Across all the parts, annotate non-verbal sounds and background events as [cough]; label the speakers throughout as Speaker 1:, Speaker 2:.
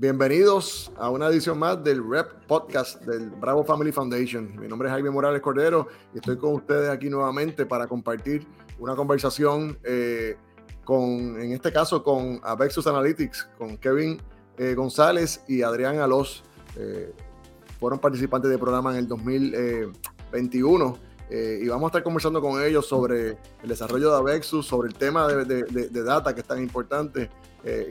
Speaker 1: Bienvenidos a una edición más del Rep Podcast del Bravo Family Foundation. Mi nombre es Jaime Morales Cordero y estoy con ustedes aquí nuevamente para compartir una conversación eh, con, en este caso, con Avexus Analytics, con Kevin eh, González y Adrián Alós. Eh, fueron participantes del programa en el 2021 y vamos a estar conversando con ellos sobre el desarrollo de Avexus, sobre el tema de, de data que es tan importante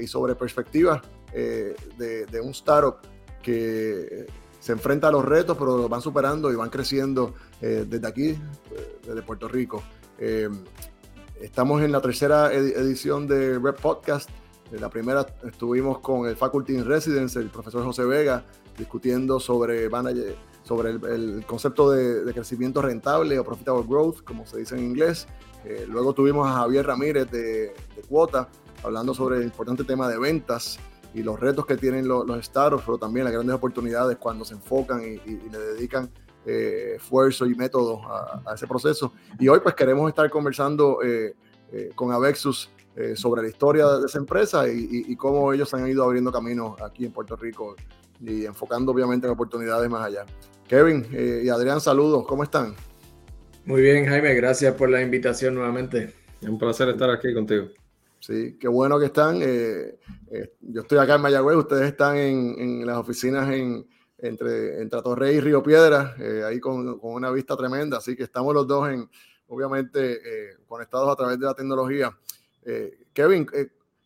Speaker 1: y sobre perspectivas eh, de, un startup que se enfrenta a los retos, pero los van superando y van creciendo eh, desde aquí, eh, desde Puerto Rico. estamos en la tercera edición de Red Podcast. En la primera estuvimos con el Faculty in Residence, el profesor José Vega, discutiendo sobre, sobre el, concepto de, crecimiento rentable o profitable growth, como se dice en inglés. luego tuvimos a Javier Ramírez de, de Cuota, hablando sobre el importante tema de ventas y los retos que tienen los, los startups, pero también las grandes oportunidades cuando se enfocan y, le dedican eh, esfuerzo y método a, ese proceso. Y hoy pues queremos estar conversando eh, eh, con Avexus sobre la historia de esa empresa y, cómo ellos han ido abriendo caminos aquí en Puerto Rico y enfocando obviamente en oportunidades más allá. Kevin y Adrián, saludos, ¿cómo están?
Speaker 2: Muy bien, Jaime, gracias por la invitación nuevamente.
Speaker 3: Es un placer estar aquí contigo.
Speaker 1: Sí, qué bueno que están. Eh, eh, yo estoy acá en Mayagüez, ustedes están en, las oficinas en, entre, entre Torrey y Río Piedra, eh, ahí con, una vista tremenda, así que estamos los dos en, obviamente, conectados a través de la tecnología. Kevin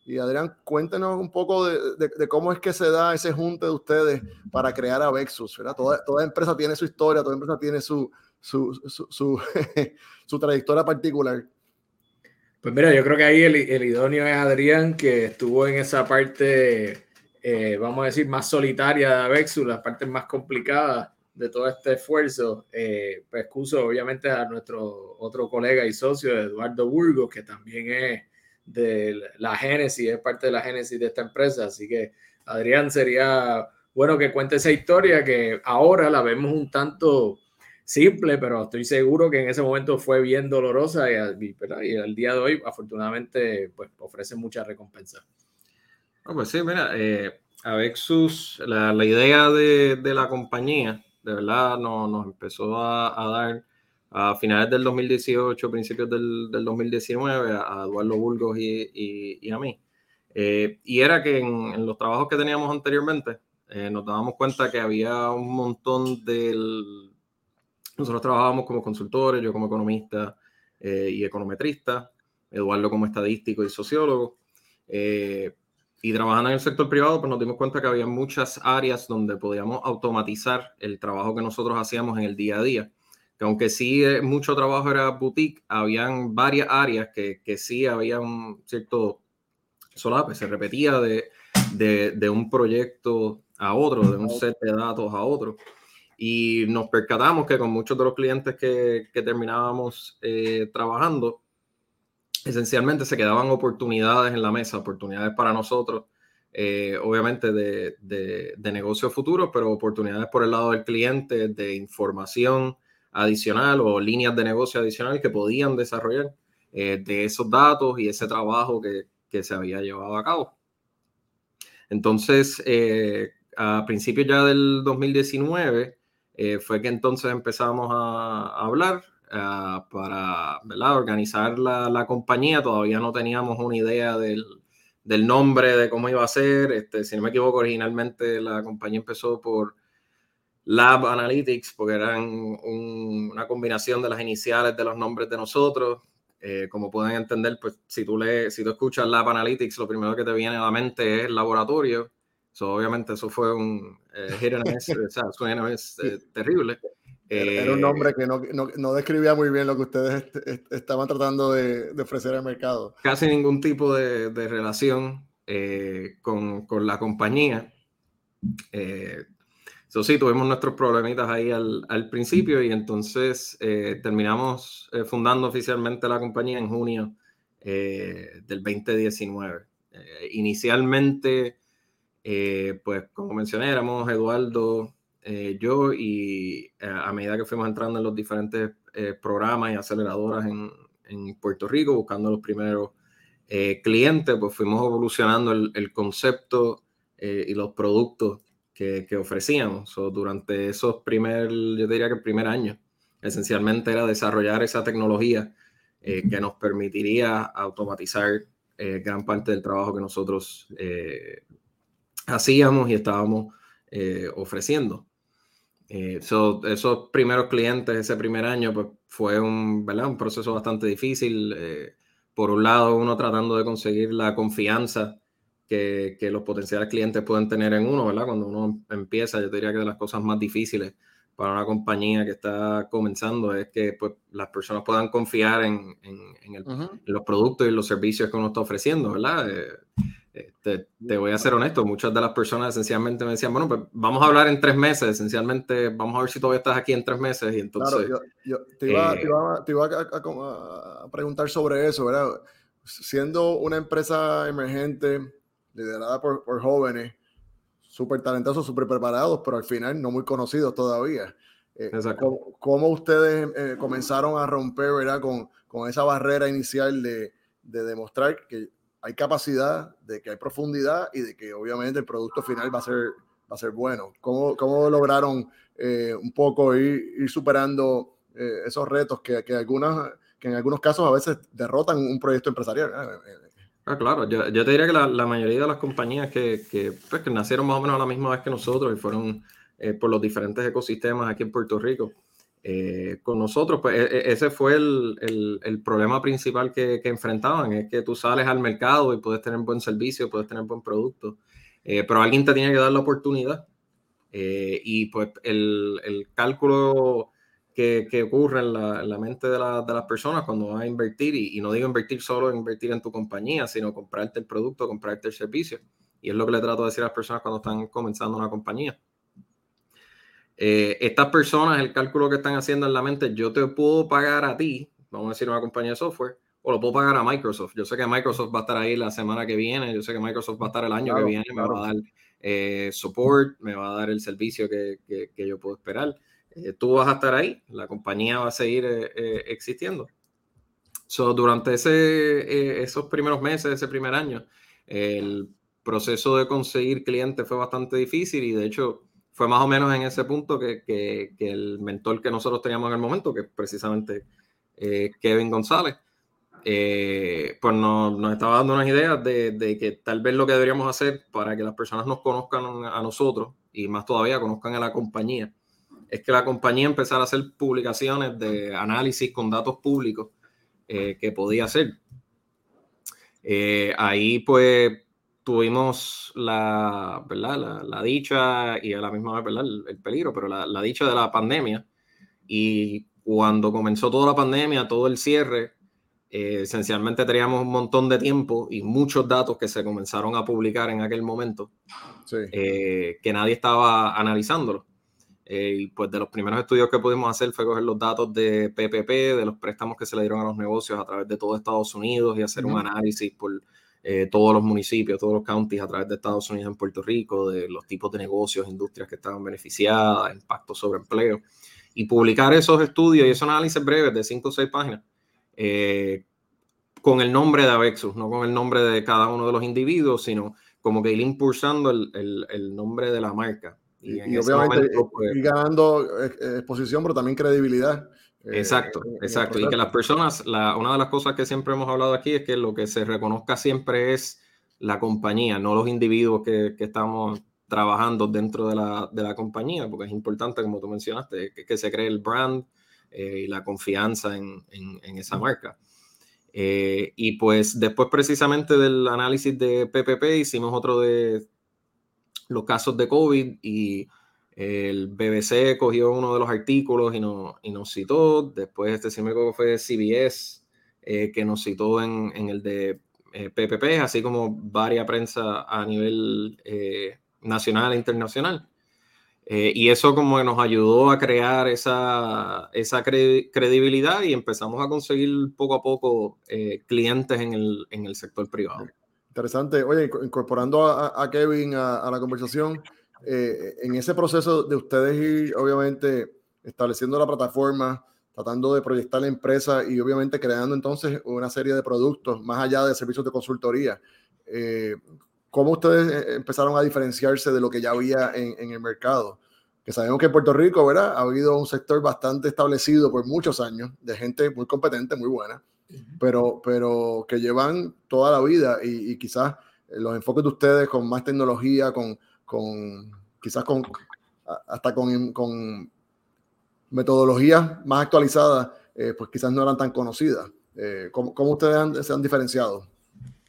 Speaker 1: y Adrián, cuéntenos un poco de, cómo es que se da ese junte de ustedes para crear a Vexus, ¿verdad? Toda, toda empresa tiene su historia, toda empresa tiene su, su, su, su [laughs] trayectoria particular.
Speaker 2: Pues mira, yo creo que ahí el, idóneo es Adrián, que estuvo en esa parte, eh, vamos a decir, más solitaria de Avexus, las partes más complicadas de todo este esfuerzo. Eh, pues excuso obviamente a nuestro otro colega y socio, Eduardo Burgos, que también es de la génesis, es parte de la génesis de esta empresa. Así que Adrián sería bueno que cuente esa historia que ahora la vemos un tanto simple, pero estoy seguro que en ese momento fue bien dolorosa y, al día de hoy, afortunadamente, pues ofrece mucha recompensa.
Speaker 3: pues sí, mira, eh, Avexus, la, la idea de, de, la compañía, de verdad, no, nos empezó a, a, dar a finales del 2018, principios del, del 2019, a, Eduardo Burgos y, y, a mí. Eh, y era que en, en, los trabajos que teníamos anteriormente, eh, nos dábamos cuenta que había un montón del, nosotros trabajábamos como consultores, yo como economista eh, y econometrista, Eduardo como estadístico y sociólogo. Eh, y trabajando en el sector privado, pues nos dimos cuenta que había muchas áreas donde podíamos automatizar el trabajo que nosotros hacíamos en el día a día. Que aunque sí eh, mucho trabajo era boutique, habían varias áreas que, que sí había un cierto solape, se repetía de, de, de un proyecto a otro, de un set de datos a otro. Y nos percatamos que con muchos de los clientes que, que terminábamos eh, trabajando, esencialmente se quedaban oportunidades en la mesa, oportunidades para nosotros, eh, obviamente de, de, de negocio futuro, pero oportunidades por el lado del cliente, de información adicional o líneas de negocio adicional que podían desarrollar eh, de esos datos y ese trabajo que, que se había llevado a cabo. Entonces, a principios ya del 2019, eh, fue que entonces empezamos a, hablar uh, para ¿verdad? organizar la, la, compañía. Todavía no teníamos una idea del, del, nombre, de cómo iba a ser. Este, si no me equivoco, originalmente la compañía empezó por Lab Analytics, porque eran un, una combinación de las iniciales de los nombres de nosotros. Eh, como pueden entender, pues si tú, le, si tú escuchas Lab Analytics, lo primero que te viene a la mente es laboratorio obviamente eso fue un eh, hit and miss, o sea, suena es eh, terrible.
Speaker 1: Era un nombre eh, que no, no, no, describía muy bien lo que ustedes estaban tratando de, de, ofrecer al mercado.
Speaker 3: Casi ningún tipo de, de relación eh, con, con, la compañía. Eso sí, tuvimos nuestros problemitas ahí al, al principio y entonces terminamos fundando oficialmente la compañía en junio del 2019. inicialmente eh, pues como mencioné, éramos Eduardo, eh, yo y eh, a medida que fuimos entrando en los diferentes programas y aceleradoras en, en, Puerto Rico, buscando los primeros clientes, pues fuimos evolucionando el, el concepto y los productos que, que ofrecíamos. durante esos primer, yo diría que el primer año, esencialmente era desarrollar esa tecnología eh, que nos permitiría automatizar eh, gran parte del trabajo que nosotros eh, hacíamos y estábamos ofreciendo. esos primeros clientes, ese primer año, pues fue un, ¿verdad? un proceso bastante difícil. por un lado, uno tratando de conseguir la confianza que, que, los potenciales clientes pueden tener en uno, ¿verdad? Cuando uno empieza, yo diría que de las cosas más difíciles para una compañía que está comenzando es que pues, las personas puedan confiar en, los productos y los servicios que uno está ofreciendo, ¿verdad? Eh, eh, te, voy a ser honesto, muchas de las personas esencialmente me decían, bueno, pues vamos a hablar en tres meses, esencialmente vamos a ver si todavía estás aquí en tres meses y entonces...
Speaker 1: Claro, yo, te iba, a, preguntar sobre eso, ¿verdad? Siendo una empresa emergente, liderada por, por jóvenes, súper talentosos, súper preparados, pero al final no muy conocidos todavía. Eh, ¿cómo, ustedes eh, comenzaron a romper ¿verdad? Con, con esa barrera inicial de, de, demostrar que hay capacidad, de que hay profundidad y de que obviamente el producto final va a ser, va a ser bueno? ¿Cómo, cómo lograron eh, un poco ir, superando esos retos que, que, algunas, que en algunos casos a veces derrotan un proyecto empresarial?
Speaker 3: Ah, claro, yo, yo, te diría que la, mayoría de las compañías que, que, pues, que, nacieron más o menos a la misma vez que nosotros y fueron eh, por los diferentes ecosistemas aquí en Puerto Rico, eh, con nosotros, pues e, e, ese fue el, problema principal que, que, enfrentaban, es que tú sales al mercado y puedes tener buen servicio, puedes tener buen producto, eh, pero alguien te tiene que dar la oportunidad. y pues el, el cálculo que, ocurre en la, mente de, las personas cuando vas a invertir, y, no digo invertir solo en invertir en tu compañía, sino comprarte el producto, comprarte el servicio. Y es lo que le trato de decir a las personas cuando están comenzando una compañía. Eh, estas personas, el cálculo que están haciendo en la mente, yo te puedo pagar a ti, vamos a decir una compañía de software, o lo puedo pagar a Microsoft. Yo sé que Microsoft va a estar ahí la semana que viene, yo sé que Microsoft va a estar el año que viene, me va a dar eh, support, me va a dar el servicio que, que yo puedo esperar. Eh, tú vas a estar ahí, la compañía va a seguir eh, eh, existiendo. So, durante ese, esos primeros meses, ese primer año, el proceso de conseguir clientes fue bastante difícil y de hecho fue más o menos en ese punto que, que, el mentor que nosotros teníamos en el momento, que es precisamente Kevin González, pues nos, nos, estaba dando unas ideas de, de, que tal vez lo que deberíamos hacer para que las personas nos conozcan a nosotros y más todavía conozcan a la compañía es que la compañía empezara a hacer publicaciones de análisis con datos públicos eh, que podía hacer. Eh, ahí pues tuvimos la, ¿verdad? La, dicha y a la misma vez ¿verdad? El, peligro, pero la, dicha de la pandemia. Y cuando comenzó toda la pandemia, todo el cierre, eh, esencialmente teníamos un montón de tiempo y muchos datos que se comenzaron a publicar en aquel momento, que nadie estaba analizándolo. Eh, y pues de los primeros estudios que pudimos hacer fue coger los datos de PPP, de los préstamos que se le dieron a los negocios a través de todo Estados Unidos y hacer un análisis por eh, todos los municipios, todos los counties a través de Estados Unidos en Puerto Rico, de los tipos de negocios, industrias que estaban beneficiadas, impacto sobre empleo. Y publicar esos estudios y esos análisis breves de 5 o 6 páginas eh, con el nombre de Avexus, no con el nombre de cada uno de los individuos, sino como que ir impulsando el, el, el nombre de la marca.
Speaker 1: Y, obviamente pues ganando exposición, pero también credibilidad.
Speaker 3: Eh, exacto, exacto. Y que las personas, la, una de las cosas que siempre hemos hablado aquí es que lo que se reconozca siempre es la compañía, no los individuos que, que estamos trabajando dentro de la, de la, compañía, porque es importante, como tú mencionaste, que, que se cree el brand eh, y la confianza en, en, en esa marca. Eh, y pues después precisamente del análisis de PPP hicimos otro de los casos de COVID y el BBC cogió uno de los artículos y, no, y nos citó. Después, este sí fue CBS, eh, que nos citó en, en el de PPP, eh, así como varias prensa a nivel eh, nacional e internacional. y eso como nos ayudó a crear esa, esa credibilidad y empezamos a conseguir poco a poco clientes en el, en el sector privado.
Speaker 1: Interesante. Oye, incorporando a, Kevin a, la conversación, eh, en ese proceso de ustedes ir, obviamente, estableciendo la plataforma, tratando de proyectar la empresa y obviamente creando entonces una serie de productos más allá de servicios de consultoría. Eh, ¿cómo ustedes empezaron a diferenciarse de lo que ya había en, en el mercado? que sabemos que en Puerto Rico, ¿verdad? Ha habido un sector bastante establecido por muchos años de gente muy competente, muy buena, pero, pero que llevan toda la vida y, quizás los enfoques de ustedes con más tecnología, con, con quizás con hasta con, con metodologías más actualizadas, eh, pues quizás no eran tan conocidas. Eh, ¿cómo, ¿cómo, ustedes se han diferenciado?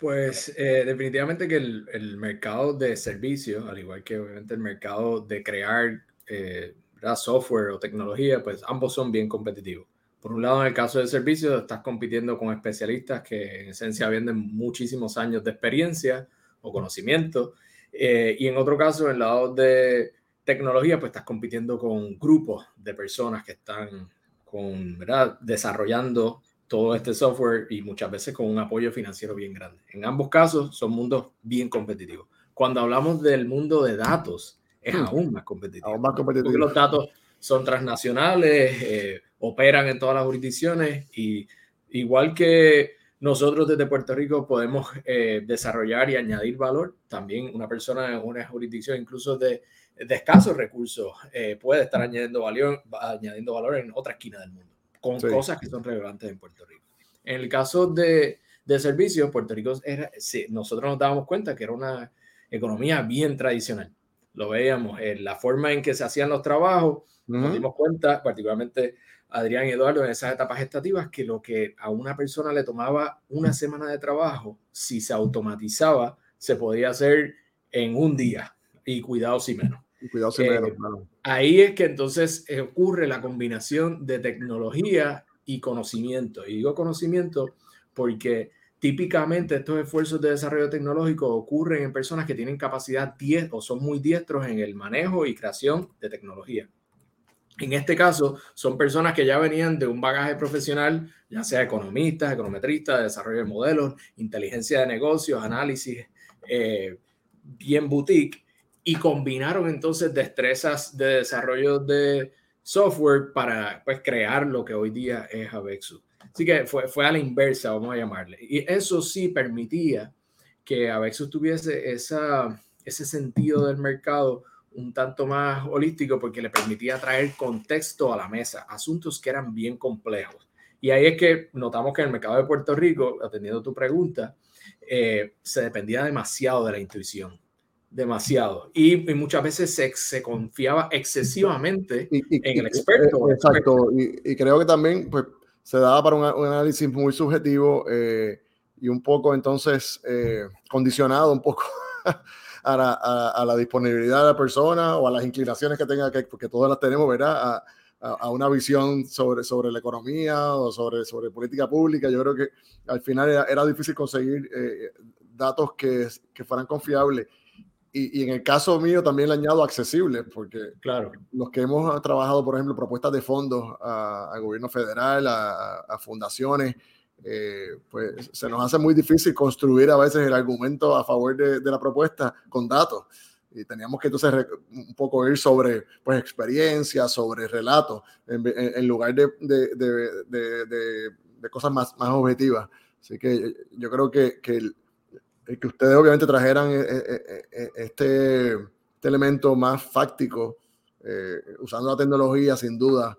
Speaker 2: Pues eh, definitivamente que el, el, mercado de servicios, al igual que obviamente el mercado de crear eh, software o tecnología, pues ambos son bien competitivos. Por un lado, en el caso de servicios, estás compitiendo con especialistas que en esencia venden muchísimos años de experiencia o conocimiento. Eh, y en otro caso, en el lado de tecnología, pues estás compitiendo con grupos de personas que están con, ¿verdad? desarrollando todo este software y muchas veces con un apoyo financiero bien grande. En ambos casos son mundos bien competitivos. Cuando hablamos del mundo de datos, es hmm. aún más competitivo.
Speaker 1: Aún más competitivo.
Speaker 2: Porque los datos son transnacionales, eh, operan en todas las jurisdicciones y igual que nosotros desde Puerto Rico podemos eh, desarrollar y añadir valor, también una persona en una jurisdicción incluso de, de escasos recursos eh, puede estar añadiendo valor, añadiendo valor en otra esquina del mundo, con cosas que son relevantes en Puerto Rico. En el caso de, de servicios, Puerto Rico era, sí, nosotros nos dábamos cuenta que era una economía bien tradicional. Lo veíamos en la forma en que se hacían los trabajos, nos dimos cuenta, particularmente Adrián y Eduardo en esas etapas estativas, que lo que a una persona le tomaba una semana de trabajo, si se automatizaba, se podía hacer en un día y cuidado si menos. [laughs]
Speaker 1: cuidado si menos,
Speaker 2: eh, Ahí es que entonces ocurre la combinación de tecnología y conocimiento. Y digo conocimiento porque Típicamente estos esfuerzos de desarrollo tecnológico ocurren en personas que tienen capacidad 10 o son muy diestros en el manejo y creación de tecnología. En este caso, son personas que ya venían de un bagaje profesional, ya sea economistas, econometristas, desarrollo de modelos, inteligencia de negocios, análisis, eh, bien boutique, y combinaron entonces destrezas de desarrollo de software para pues, crear lo que hoy día es Avexu. Así que fue, fue a la inversa, vamos a llamarle. Y eso sí permitía que a veces tuviese esa, ese sentido del mercado un tanto más holístico porque le permitía traer contexto a la mesa, asuntos que eran bien complejos. Y ahí es que notamos que en el mercado de Puerto Rico, atendiendo tu pregunta, eh, se dependía demasiado de la intuición, demasiado. Y, muchas veces se, se, confiaba excesivamente en el experto.
Speaker 1: exacto, Y, y, creo que también, pues, se daba para un, análisis muy subjetivo eh, y un poco entonces eh, condicionado un poco [laughs] a la, a, la, disponibilidad de la persona o a las inclinaciones que tenga, que, porque todas las tenemos, ¿verdad? A, a, una visión sobre, sobre la economía o sobre, sobre política pública. Yo creo que al final era, difícil conseguir eh, datos que, que fueran confiables y, en el caso mío también le añado accesible, porque
Speaker 2: claro.
Speaker 1: los que hemos trabajado, por ejemplo, propuestas de fondos al gobierno federal, a, fundaciones, eh, pues se nos hace muy difícil construir a veces el argumento a favor de, la propuesta con datos. Y teníamos que entonces un poco ir sobre pues, experiencia, sobre relatos, en, lugar de, de, de, cosas más, más objetivas. Así que yo creo que, que el, que ustedes obviamente trajeran eh, eh, eh, este, este, elemento más fáctico, usando la tecnología, sin duda,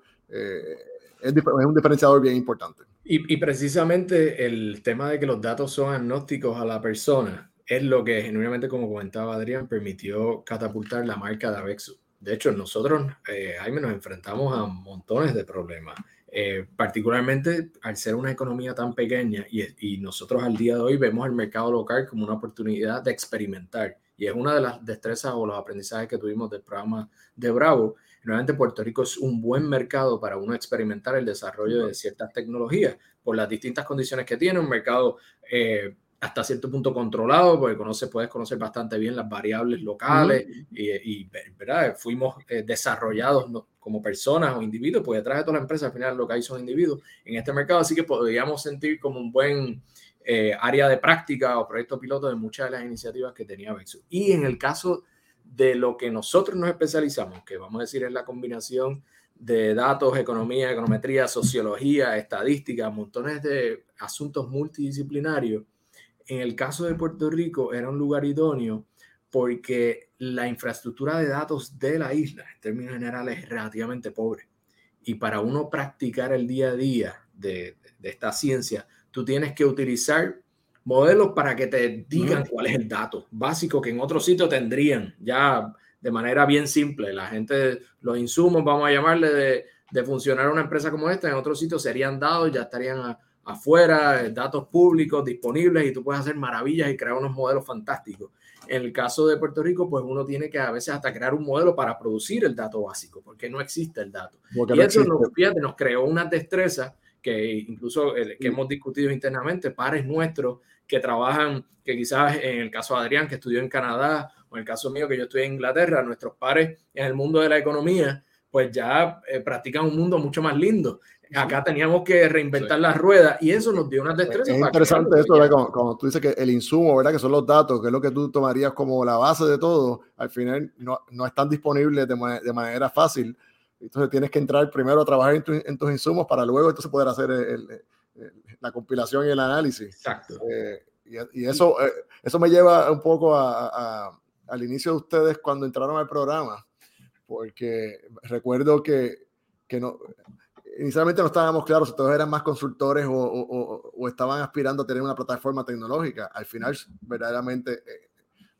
Speaker 1: es, un diferenciador bien importante.
Speaker 2: Y, y, precisamente el tema de que los datos son agnósticos a la persona es lo que genuinamente, como comentaba Adrián, permitió catapultar la marca de Avexu. De hecho, nosotros, Jaime, nos enfrentamos a montones de problemas eh, particularmente al ser una economía tan pequeña y, nosotros al día de hoy vemos el mercado local como una oportunidad de experimentar. Y es una de las destrezas o los aprendizajes que tuvimos del programa de Bravo. Realmente Puerto Rico es un buen mercado para uno experimentar el desarrollo de ciertas tecnologías por las distintas condiciones que tiene, un mercado eh, hasta cierto punto controlado, porque conoce, puedes conocer bastante bien las variables locales y, ¿verdad? fuimos eh, desarrollados como personas o individuos, pues detrás de toda la empresa al final lo que hay son individuos en este mercado, así que podríamos sentir como un buen eh, área de práctica o proyecto piloto de muchas de las iniciativas que tenía Vexu. Y en el caso de lo que nosotros nos especializamos, que vamos a decir es la combinación de datos, economía, econometría, sociología, estadística, montones de asuntos multidisciplinarios, en el caso de Puerto Rico era un lugar idóneo porque la infraestructura de datos de la isla, en términos generales, es relativamente pobre. Y para uno practicar el día a día de, de esta ciencia, tú tienes que utilizar modelos para que te digan cuál es el dato básico que en otro sitio tendrían ya de manera bien simple. La gente, los insumos, vamos a llamarle de, de funcionar una empresa como esta, en otro sitio serían dados, ya estarían afuera, eh, datos públicos disponibles y tú puedes hacer maravillas y crear unos modelos fantásticos. En el caso de Puerto Rico, pues uno tiene que a veces hasta crear un modelo para producir el dato básico, porque no existe el dato. y eso nos, nos creó una destreza que incluso eh, que hemos discutido internamente, pares nuestros que trabajan, que quizás en el caso de Adrián, que estudió en Canadá, o en el caso mío, que yo estudié en Inglaterra, nuestros pares en el mundo de la economía, pues ya eh, practican un mundo mucho más lindo. Acá teníamos que reinventar las ruedas y eso nos dio una destreza.
Speaker 1: Es interesante esto, como, como, tú dices que el insumo, ¿verdad? Que son los datos, que es lo que tú tomarías como la base de todo, al final no, no están disponibles de, de manera fácil. Entonces tienes que entrar primero a trabajar en, en tus insumos para luego entonces poder hacer el, la compilación y el análisis.
Speaker 2: Exacto.
Speaker 1: Eh, y, y, eso, eh, eso me lleva un poco a, a, al inicio de ustedes cuando entraron al programa, porque recuerdo que, que no, inicialmente no estábamos claros si todos eran más consultores o, o, o, estaban aspirando a tener una plataforma tecnológica. Al final, verdaderamente, eh,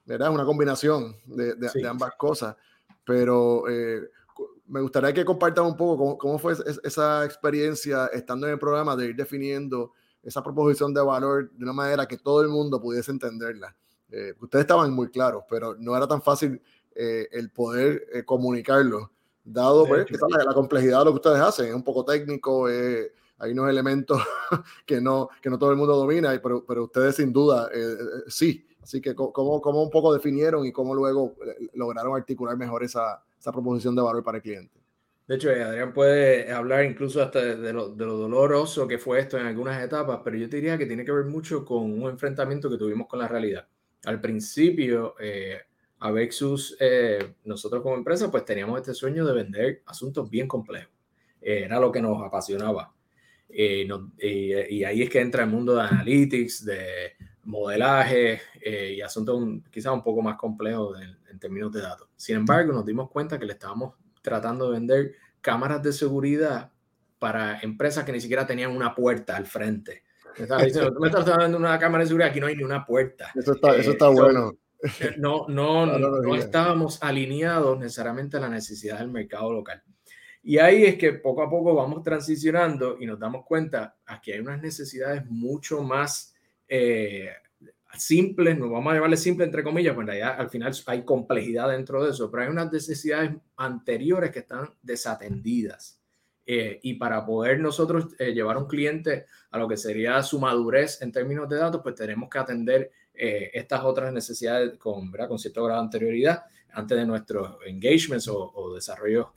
Speaker 1: ¿verdad? una combinación de, de, de ambas cosas. Pero eh, me gustaría que compartan un poco cómo, cómo, fue esa experiencia estando en el programa de ir definiendo esa proposición de valor de una manera que todo el mundo pudiese entenderla. Eh, ustedes estaban muy claros, pero no era tan fácil eh, el poder eh, comunicarlo, dado pues, que la, la, complejidad de lo que ustedes hacen. Es un poco técnico, hay unos elementos [laughs] que no, que no todo el mundo domina, pero, pero ustedes sin duda sí. Así que cómo, cómo un poco definieron y cómo luego lograron articular mejor esa, esa proposición de valor para el cliente.
Speaker 2: De hecho, Adrián puede hablar incluso hasta de lo, de lo, doloroso que fue esto en algunas etapas, pero yo te diría que tiene que ver mucho con un enfrentamiento que tuvimos con la realidad. Al principio, eh, Avexus, eh, nosotros como empresa, pues teníamos este sueño de vender asuntos bien complejos. Eh, era lo que nos apasionaba. Eh, no, y ahí es que entra el mundo de analytics, de modelaje y asuntos quizás un poco más complejos en, en términos de datos. Sin embargo, nos dimos cuenta que le estábamos tratando de vender cámaras de seguridad para empresas que ni siquiera tenían una puerta al frente. Me [laughs] diciendo, tú me estás vendiendo una cámara de seguridad, aquí no hay ni una puerta.
Speaker 1: Eso está, eso está bueno.
Speaker 2: No, no, [laughs] no, no, estábamos alineados necesariamente a la necesidad del mercado local. Y ahí es que poco a poco vamos transicionando y nos damos cuenta que hay unas necesidades mucho más eh, simples, nos vamos a llamarle simple entre comillas, pues allá al final hay complejidad dentro de eso, pero hay unas necesidades anteriores que están desatendidas. Eh, y para poder nosotros eh, llevar a un cliente a lo que sería su madurez en términos de datos, pues tenemos que atender eh, estas otras necesidades con, con cierto grado de anterioridad antes de nuestros engagements o, o desarrollos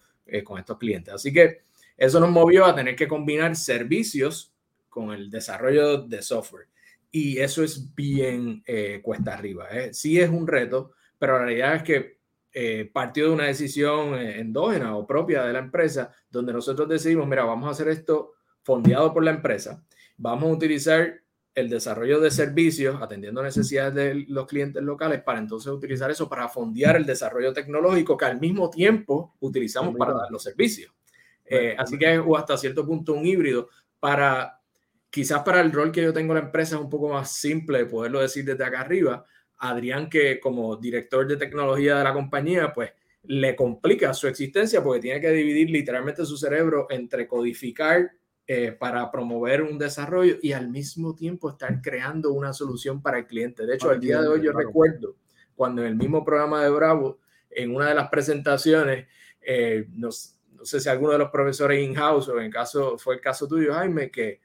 Speaker 2: con estos clientes. Así que eso nos movió a tener que combinar servicios con el desarrollo de software. Y eso es bien eh, cuesta arriba. ¿eh? Sí es un reto, pero la realidad es que eh, partió de una decisión eh, endógena o propia de la empresa, donde nosotros decidimos, mira, vamos a hacer esto fondeado por la empresa, vamos a utilizar el desarrollo de servicios atendiendo necesidades de los clientes locales para entonces utilizar eso para fondear el desarrollo tecnológico que al mismo tiempo utilizamos para dar los servicios. Así que o hasta cierto punto un híbrido para quizás para el rol que yo tengo en la empresa es un poco más simple poderlo decir desde acá arriba. Adrián que como director de tecnología de la compañía pues le complica su existencia porque tiene que dividir literalmente su cerebro entre codificar eh, para promover un desarrollo y al mismo tiempo estar creando una solución para el cliente. De hecho, al día de hoy yo recuerdo cuando en el mismo programa de Bravo, en una de las presentaciones, eh, no, no, sé si alguno de los profesores in-house o en caso fue el caso tuyo, Jaime, que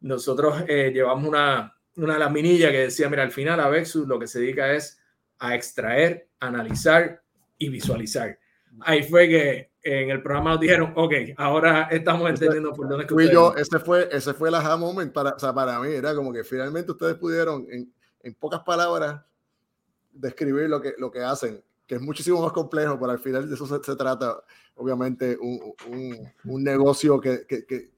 Speaker 2: nosotros eh, llevamos una, una laminilla que decía, mira, al final Avexus lo que se dedica es a extraer, analizar y visualizar. Ahí fue que en el programa nos dijeron, ok, ahora estamos entendiendo por dónde
Speaker 1: fui yo, ese fue, ese fue el aha moment para, o sea, para mí, era como que finalmente ustedes pudieron en, en pocas palabras describir lo que, lo que hacen, que es muchísimo más complejo, pero al final de eso se, se trata, obviamente, un, un, un negocio que, que, que,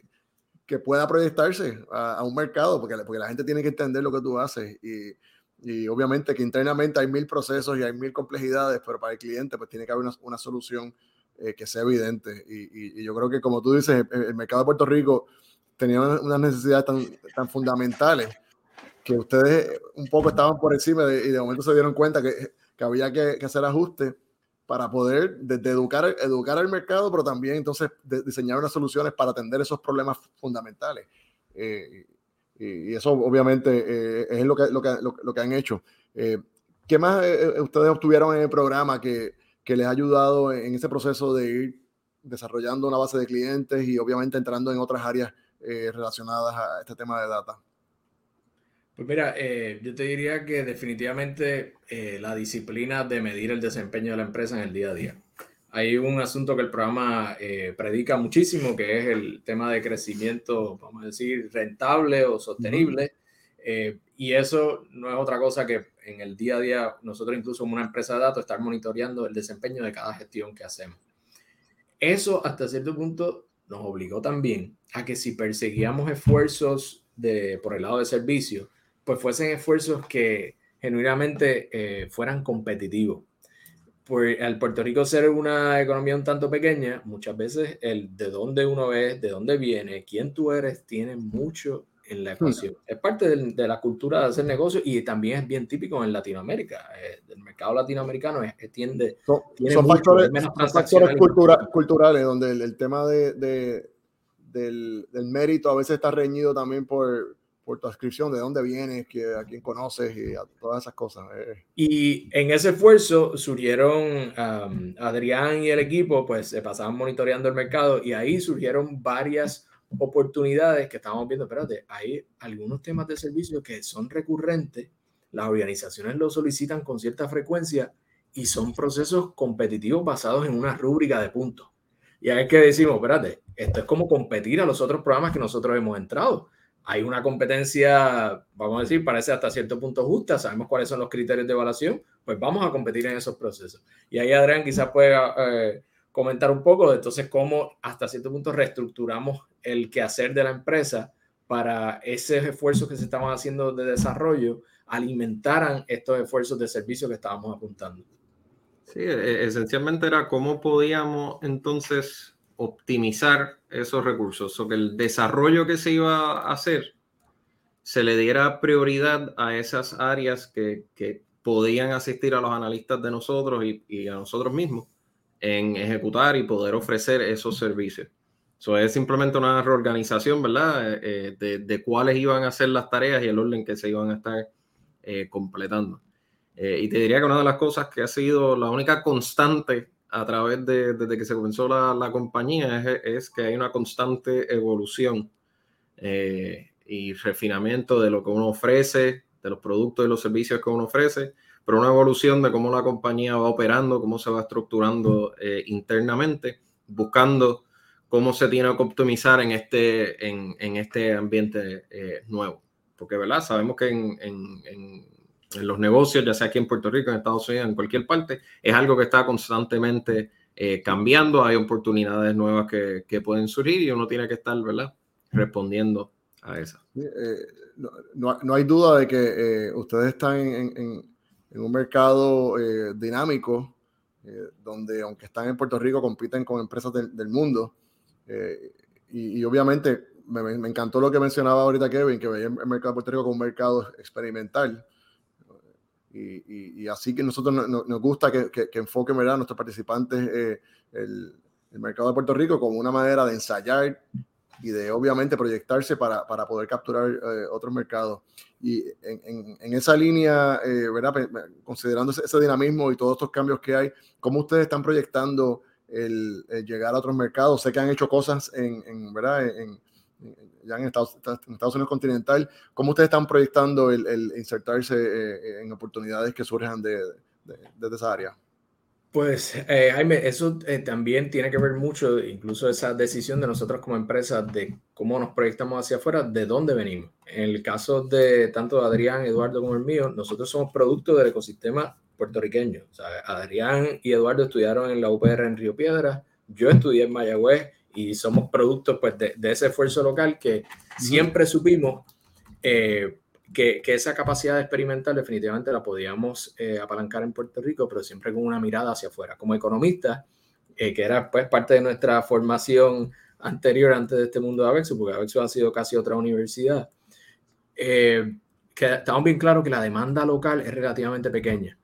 Speaker 1: que pueda proyectarse a, un mercado, porque, porque la gente tiene que entender lo que tú haces y, y, obviamente que internamente hay mil procesos y hay mil complejidades, pero para el cliente pues tiene que haber una, una solución eh, que sea evidente. Y, y, yo creo que como tú dices, el, mercado de Puerto Rico tenía unas necesidades tan, tan fundamentales que ustedes un poco estaban por encima y de momento se dieron cuenta que, que había que, que hacer ajustes para poder desde educar, educar al mercado, pero también entonces diseñar unas soluciones para atender esos problemas fundamentales. Eh, y, eso obviamente eh, es lo que, lo que, lo, que han hecho. Eh, ¿Qué más ustedes obtuvieron en el programa que, que, les ha ayudado en ese proceso de ir desarrollando una base de clientes y obviamente entrando en otras áreas relacionadas a este tema de data?
Speaker 2: Pues mira, eh, yo te diría que definitivamente eh, la disciplina de medir el desempeño de la empresa en el día a día. Hay un asunto que el programa eh, predica muchísimo, que es el tema de crecimiento, vamos a decir, rentable o sostenible. y eso no es otra cosa que en el día a día nosotros incluso como una empresa de datos estar monitoreando el desempeño de cada gestión que hacemos. Eso hasta cierto punto nos obligó también a que si perseguíamos esfuerzos de, por el lado de servicio, pues fuesen esfuerzos que genuinamente eh, fueran competitivos. Por, al Puerto Rico ser una economía un tanto pequeña, muchas veces el de dónde uno es, de dónde viene, quién tú eres, tiene mucho en la ecuación. Es parte de, la cultura de hacer negocios y también es bien típico en Latinoamérica. Eh, el mercado latinoamericano es, tiende...
Speaker 1: Son, son factores, culturales donde el, tema de, del, del, mérito a veces está reñido también por, por tu inscripción, de dónde vienes, que, a quién conoces y a todas esas cosas. Eh.
Speaker 2: Y en ese esfuerzo surgieron Adrián y el equipo, pues se pasaban monitoreando el mercado y ahí surgieron varias oportunidades que estábamos viendo. Espérate, hay algunos temas de servicio que son recurrentes, las organizaciones lo solicitan con cierta frecuencia y son procesos competitivos basados en una rúbrica de puntos. Y ahí es que decimos, espérate, esto es como competir a los otros programas que nosotros hemos entrado hay una competencia, vamos a decir, parece hasta cierto punto justa, sabemos cuáles son los criterios de evaluación, pues vamos a competir en esos procesos. Y ahí Adrián quizás pueda eh, comentar un poco de entonces cómo hasta cierto punto reestructuramos el quehacer de la empresa para esos esfuerzos que se estaban haciendo de desarrollo alimentaran estos esfuerzos de servicio que estábamos apuntando.
Speaker 3: Sí, e, esencialmente era cómo podíamos entonces optimizar esos recursos, o que el desarrollo que se iba a hacer se le diera prioridad a esas áreas que, que podían asistir a los analistas de nosotros y, a nosotros mismos en ejecutar y poder ofrecer esos servicios. Eso es simplemente una reorganización, ¿verdad? Eh, eh, de, de, cuáles iban a ser las tareas y el orden que se iban a estar eh, completando. y te diría que una de las cosas que ha sido la única constante a través de desde que se comenzó la, la compañía es, es, que hay una constante evolución eh, y refinamiento de lo que uno ofrece, de los productos y los servicios que uno ofrece, pero una evolución de cómo la compañía va operando, cómo se va estructurando eh, internamente, buscando cómo se tiene que optimizar en este, en, en este ambiente eh, nuevo. Porque, ¿verdad? Sabemos que en, en en los negocios, ya sea aquí en Puerto Rico, en Estados Unidos, en cualquier parte, es algo que está constantemente eh, cambiando, hay oportunidades nuevas que, que, pueden surgir y uno tiene que estar, ¿verdad? Respondiendo a esas.
Speaker 1: Eh, no, no, hay duda de que eh, ustedes están en, en, en un mercado dinámico, donde aunque están en Puerto Rico, compiten con empresas del, del mundo. Y, y, obviamente me, me, encantó lo que mencionaba ahorita Kevin, que veía el mercado de Puerto Rico como un mercado experimental y, y, así que nosotros nos gusta que, que, que enfoquen ¿verdad? nuestros participantes eh, el, el, mercado de Puerto Rico como una manera de ensayar y de obviamente proyectarse para, para poder capturar eh, otros mercados. Y en, en, en esa línea, eh, ¿verdad? considerando ese, ese, dinamismo y todos estos cambios que hay, ¿cómo ustedes están proyectando el, el llegar a otros mercados? Sé que han hecho cosas en, en ¿verdad? en, ya en Estados, en Estados, Unidos continental, ¿cómo ustedes están proyectando el, el insertarse eh, en oportunidades que surjan de, de, de esa área?
Speaker 2: Pues eh, Jaime, eso eh, también tiene que ver mucho, incluso esa decisión de nosotros como empresa de cómo nos proyectamos hacia afuera, de dónde venimos. En el caso de tanto Adrián, Eduardo como el mío, nosotros somos producto del ecosistema puertorriqueño. O sea, Adrián y Eduardo estudiaron en la UPR en Río Piedras, yo estudié en Mayagüez y, somos productos pues, de, ese esfuerzo local que siempre supimos eh, que, que, esa capacidad experimental definitivamente la podíamos eh, apalancar en Puerto Rico, pero siempre con una mirada hacia afuera. Como economista, eh, que era pues parte de nuestra formación anterior antes de este mundo de Avexo, porque Avexo ha sido casi otra universidad, que estamos bien claros que la demanda local es relativamente pequeña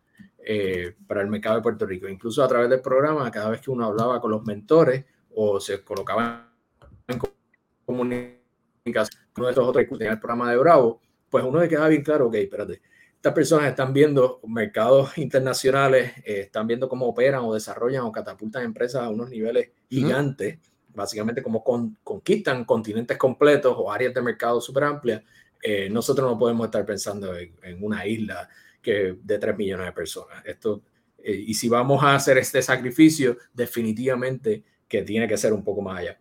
Speaker 2: para el mercado de Puerto Rico. Incluso a través del programa, cada vez que uno hablaba con los mentores o se colocaba en comunicación con estos otros que el programa de Bravo, pues uno le queda bien claro, ok, espérate, estas personas están viendo mercados internacionales, eh, están viendo cómo operan o desarrollan o catapultan empresas a unos niveles gigantes, básicamente como conquistan continentes completos o áreas de mercado súper amplias. Eh, nosotros no podemos estar pensando en, una isla que de 3 millones de personas. Esto, eh, y si vamos a hacer este sacrificio, definitivamente que tiene que ser un poco más allá.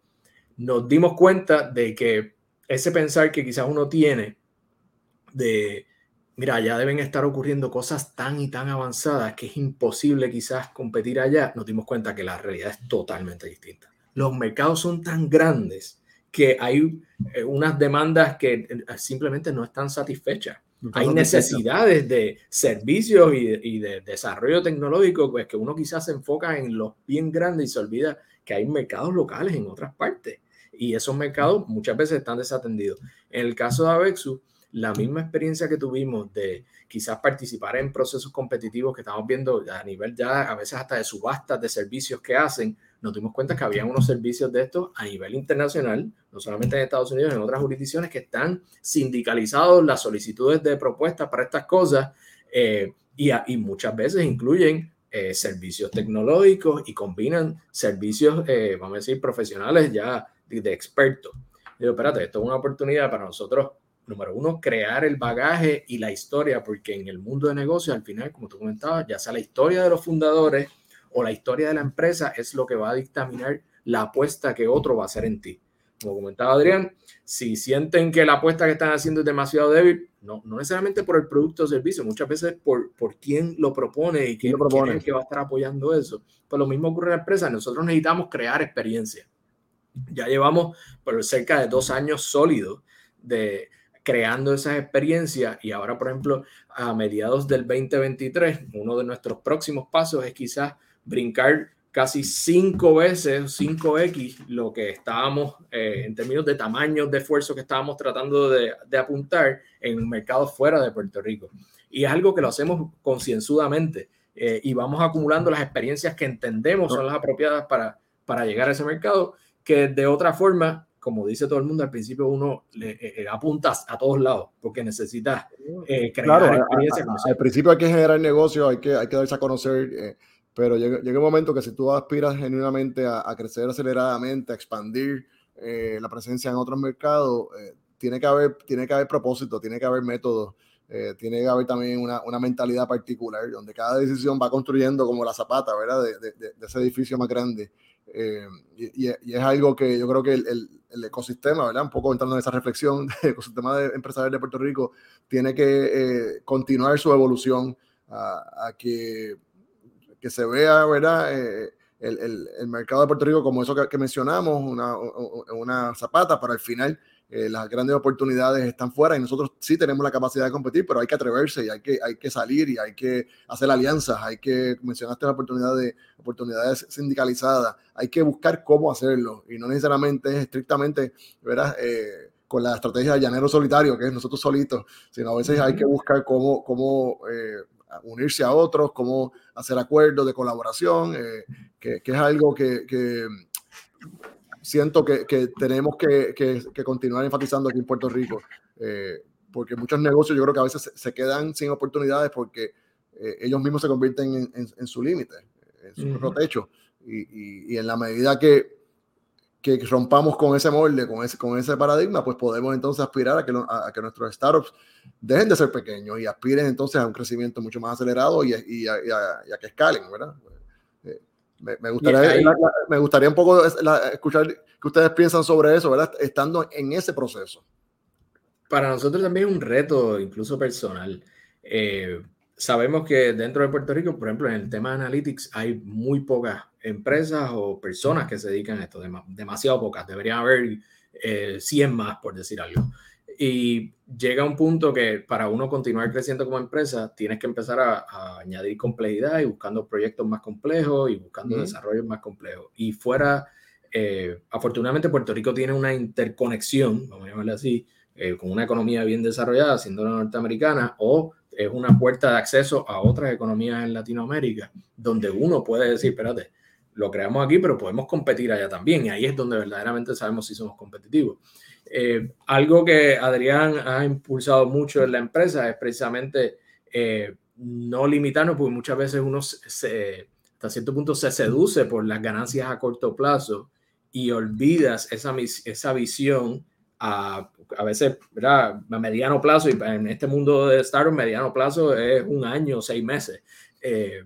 Speaker 2: Nos dimos cuenta de que ese pensar que quizás uno tiene de, mira, ya deben estar ocurriendo cosas tan y tan avanzadas que es imposible quizás competir allá, nos dimos cuenta que la realidad es totalmente distinta. Los mercados son tan grandes que hay eh, unas demandas que eh, simplemente no están satisfechas. Hay necesidades de servicios y de, desarrollo tecnológico pues, que uno quizás se enfoca en los bien grandes y se olvida que hay mercados locales en otras partes. Y esos mercados muchas veces están desatendidos. En el caso de Avexu, la misma experiencia que tuvimos de quizás participar en procesos competitivos que estamos viendo a nivel ya a veces hasta de subastas de servicios que hacen, nos dimos cuenta que había unos servicios de estos a nivel internacional, no solamente en Estados Unidos, en otras jurisdicciones que están sindicalizados las solicitudes de propuestas para estas cosas eh, y, y, muchas veces incluyen eh, servicios tecnológicos y combinan servicios, eh, vamos a decir, profesionales ya de, de expertos. Digo, espérate, esto es una oportunidad para nosotros número uno, crear el bagaje y la historia, porque en el mundo de negocios, al final, como tú comentabas, ya sea la historia de los fundadores o la historia de la empresa, es lo que va a dictaminar la apuesta que otro va a hacer en ti. Como comentaba Adrián, si sienten que la apuesta que están haciendo es demasiado débil, no, no necesariamente por el producto o servicio, muchas veces por, por quién lo propone y quién, lo propone? que va a estar apoyando eso. Pues lo mismo ocurre en la empresa, nosotros necesitamos crear experiencia. Ya llevamos por cerca de dos años sólidos de, creando esas experiencias y ahora, por ejemplo, a mediados del 2023, uno de nuestros próximos pasos es quizás brincar casi cinco veces, 5X, lo que estábamos eh, en términos de tamaño de esfuerzo que estábamos tratando de, apuntar en mercados fuera de Puerto Rico. Y es algo que lo hacemos concienzudamente eh, y vamos acumulando las experiencias que entendemos son las apropiadas para, para llegar a ese mercado, que de otra forma como dice todo el mundo, al principio uno le eh, eh, apuntas a todos lados porque necesitas eh, crear
Speaker 1: claro, experiencia. al principio hay que generar negocio, hay que, hay que darse a conocer, pero llega, llega, un momento que si tú aspiras genuinamente a, crecer aceleradamente, a expandir la presencia en otros mercados, tiene, que haber, tiene que haber propósito, tiene que haber método. tiene que haber también una, una, mentalidad particular, donde cada decisión va construyendo como la zapata, ¿verdad? De, de, de ese edificio más grande. y, y, es algo que yo creo que el, el ecosistema, ¿verdad? Un poco entrando en esa reflexión, [laughs] el ecosistema de empresarial de Puerto Rico tiene que eh, continuar su evolución a, que, que, se vea, ¿verdad? Eh, el, el, el, mercado de Puerto Rico como eso que, que mencionamos, una, una zapata para el final eh, las grandes oportunidades están fuera y nosotros sí tenemos la capacidad de competir, pero hay que atreverse y hay que, hay que salir y hay que hacer alianzas, hay que, mencionaste la oportunidad de oportunidades sindicalizadas, hay que buscar cómo hacerlo y no necesariamente es estrictamente, ¿verdad? Eh, con la estrategia de llanero solitario, que es nosotros solitos, sino a veces hay que buscar cómo, cómo eh, unirse a otros, cómo hacer acuerdos de colaboración, que, que, es algo que, que siento que, que tenemos que, continuar enfatizando aquí en Puerto Rico, eh, porque muchos negocios yo creo que a veces se, quedan sin oportunidades porque eh, ellos mismos se convierten en, en, su límite, en su propio techo, y, y, en la medida que, que rompamos con ese molde, con ese, con ese paradigma, pues podemos entonces aspirar a que, a, que nuestros startups dejen de ser pequeños y aspiren entonces a un crecimiento mucho más acelerado y, y a, a, que escalen, ¿verdad? Me, gustaría, me gustaría un poco escuchar qué ustedes piensan sobre eso, ¿verdad? Estando en ese proceso.
Speaker 2: Para nosotros también es un reto, incluso personal. Eh, sabemos que dentro de Puerto Rico, por ejemplo, en el tema de analytics hay muy pocas empresas o personas que se dedican a esto, demasiado pocas, deberían haber 100 eh, más, por decir algo. Y llega un punto que para uno continuar creciendo como empresa, tienes que empezar a, añadir complejidad y buscando proyectos más complejos y buscando desarrollos más complejos. Y fuera, eh, afortunadamente Puerto Rico tiene una interconexión, vamos a llamarle así, eh, con una economía bien desarrollada, siendo la norteamericana, o es una puerta de acceso a otras economías en Latinoamérica, donde uno puede decir, espérate, lo creamos aquí, pero podemos competir allá también. Y ahí es donde verdaderamente sabemos si somos competitivos. Eh, algo que Adrián ha impulsado mucho en la empresa es precisamente eh, no limitarnos, porque muchas veces uno hasta cierto punto se seduce por las ganancias a corto plazo y olvidas esa, esa visión a, a veces ¿verdad? a mediano plazo, y en este mundo de startup, mediano plazo es un año, seis meses. Eh,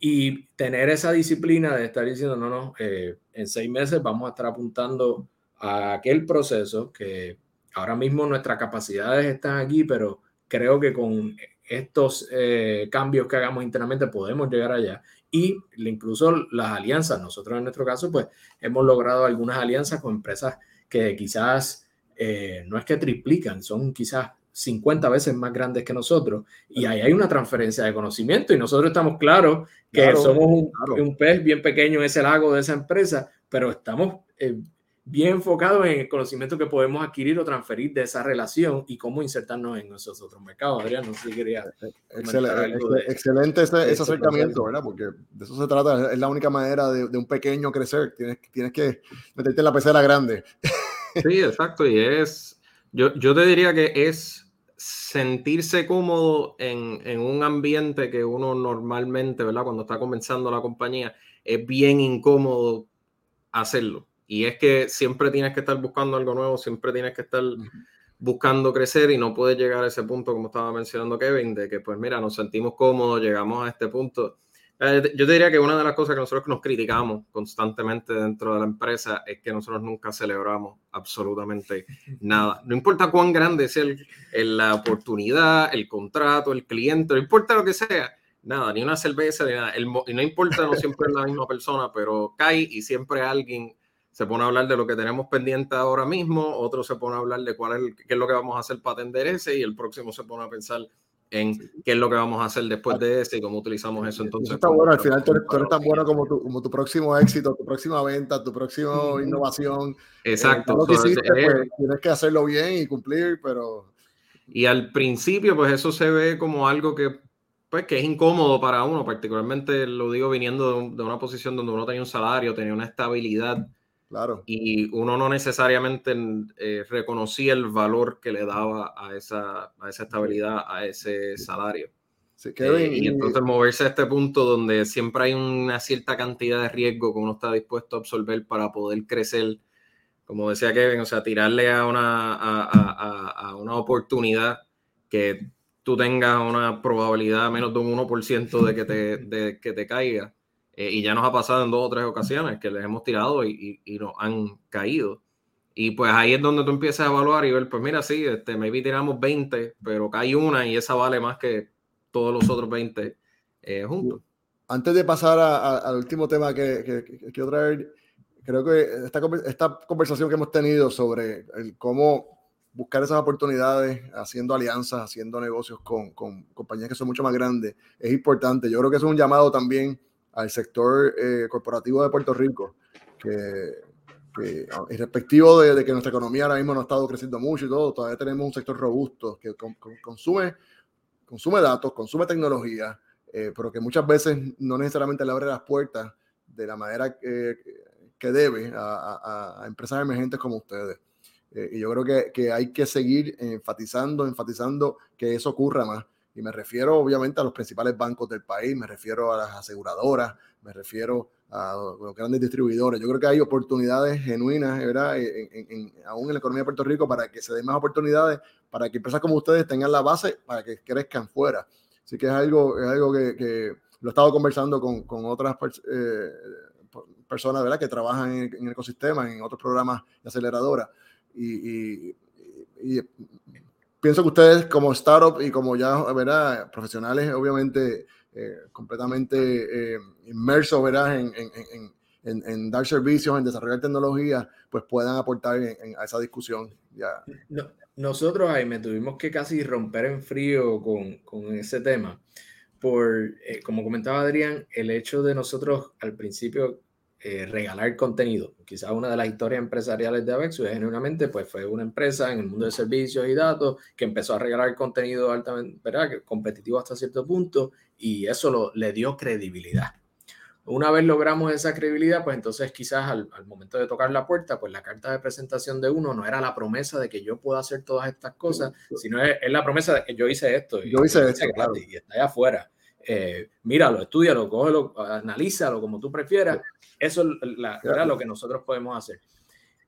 Speaker 2: y tener esa disciplina de estar diciendo, no, no, en seis meses vamos a estar apuntando a aquel proceso que ahora mismo nuestras capacidades están aquí, pero creo que con estos eh, cambios que hagamos internamente podemos llegar allá. Y incluso las alianzas, nosotros en nuestro caso, pues hemos logrado algunas alianzas con empresas que quizás eh, no es que triplican, son quizás 50 veces más grandes que nosotros. Y ahí hay una transferencia de conocimiento y nosotros estamos claros que somos un, pez bien pequeño en ese lago de esa empresa, pero estamos eh, bien enfocado en el conocimiento que podemos adquirir o transferir de esa relación y cómo insertarnos en esos otros mercados. Adrián, no sé si quería.
Speaker 1: Excelente, excelente ese, ese acercamiento, ¿verdad? Porque de eso se trata. Es la única manera de, de, un pequeño crecer. Tienes, tienes que meterte en la pecera grande. [laughs]
Speaker 3: Sí, exacto. Y es. Yo, yo te diría que es sentirse cómodo en, en, un ambiente que uno normalmente, ¿verdad? Cuando está comenzando la compañía, es bien incómodo hacerlo y es que siempre tienes que estar buscando algo nuevo, siempre tienes que estar buscando crecer y no puedes llegar a ese punto, como estaba mencionando Kevin, de que pues mira, nos sentimos cómodos, llegamos a este punto. Eh, yo te diría que una de las cosas que nosotros nos criticamos constantemente dentro de la empresa es que nosotros nunca celebramos absolutamente nada. No importa cuán grande sea la oportunidad, el contrato, el cliente, no importa lo que sea, nada, ni una cerveza, ni nada. y no importa, no siempre es la misma persona, pero cae y siempre alguien se pone a hablar de lo que tenemos pendiente ahora mismo, otro se pone a hablar de cuál es, qué es lo que vamos a hacer para atender ese y el próximo se pone a pensar en qué es lo que vamos a hacer después de ese y cómo utilizamos eso. Entonces,
Speaker 1: está bueno, al final tú eres, tan bueno como tu, como tu próximo éxito, tu próxima venta, tu próxima innovación.
Speaker 3: Eh, Exacto.
Speaker 1: Pues, tienes que hacerlo bien y cumplir, pero...
Speaker 3: Y al principio, pues eso se ve como algo que, pues, que es incómodo para uno, particularmente lo digo viniendo de, de una posición donde uno tenía un salario, tenía una estabilidad
Speaker 1: Claro.
Speaker 3: Y uno no necesariamente eh, reconocía el valor que le daba a esa, a esa estabilidad, a ese salario. Eh, y entonces moverse a este punto donde siempre hay una cierta cantidad de riesgo que uno está dispuesto a absorber para poder crecer, como decía Kevin, o sea, tirarle a una, a, a, una oportunidad que tú tengas una probabilidad menos de un 1% de que te, [laughs] de que te caiga eh, y ya nos ha pasado en dos o tres ocasiones que les hemos tirado y, y, nos han caído. Y pues ahí es donde tú empiezas a evaluar y ver, pues mira, sí, este, maybe tiramos 20, pero cae una y esa vale más que todos los otros 20 eh, juntos.
Speaker 1: Antes de pasar al último tema que, que, quiero traer, creo que esta, esta conversación que hemos tenido sobre el cómo buscar esas oportunidades haciendo alianzas, haciendo negocios con, con, compañías que son mucho más grandes, es importante. Yo creo que es un llamado también al sector eh, corporativo de Puerto Rico, que, que respectivo de, que nuestra economía ahora mismo no ha estado creciendo mucho y todo, todavía tenemos un sector robusto que consume, consume datos, consume tecnología, eh, pero que muchas veces no necesariamente le abre las puertas de la manera que, que debe a, a, empresas emergentes como ustedes. Eh, y yo creo que, que, hay que seguir enfatizando, enfatizando que eso ocurra más. Y me refiero obviamente a los principales bancos del país, me refiero a las aseguradoras, me refiero a los grandes distribuidores. Yo creo que hay oportunidades genuinas, ¿verdad? En, aún en la economía de Puerto Rico para que se den más oportunidades, para que empresas como ustedes tengan la base para que crezcan fuera. Así que es algo, es algo que, lo he estado conversando con, con otras eh, personas, ¿verdad? Que trabajan en, el ecosistema, en otros programas de aceleradora. y, y pienso que ustedes como startup y como ya, ¿verdad? Profesionales, obviamente, eh, completamente eh, inmersos, ¿verdad? En, en, en, en, dar servicios, en desarrollar tecnología, pues puedan aportar a esa discusión. Ya.
Speaker 2: nosotros, me tuvimos que casi romper en frío con, con ese tema, por, eh, como comentaba Adrián, el hecho de nosotros al principio eh, regalar contenido. Quizás una de las historias empresariales de Avexu es genuinamente, pues fue una empresa en el mundo de servicios y datos que empezó a regalar contenido altamente, ¿verdad? competitivo hasta cierto punto y eso lo, le dio credibilidad. Una vez logramos esa credibilidad, pues entonces quizás al, momento de tocar la puerta, pues la carta de presentación de uno no era la promesa de que yo puedo hacer todas estas cosas, sino es, la promesa de que yo hice esto.
Speaker 1: Yo hice esto,
Speaker 2: Y está allá afuera. Eh, míralo, estudialo, cógelo, analízalo como tú prefieras. Eso es la, lo que nosotros podemos hacer.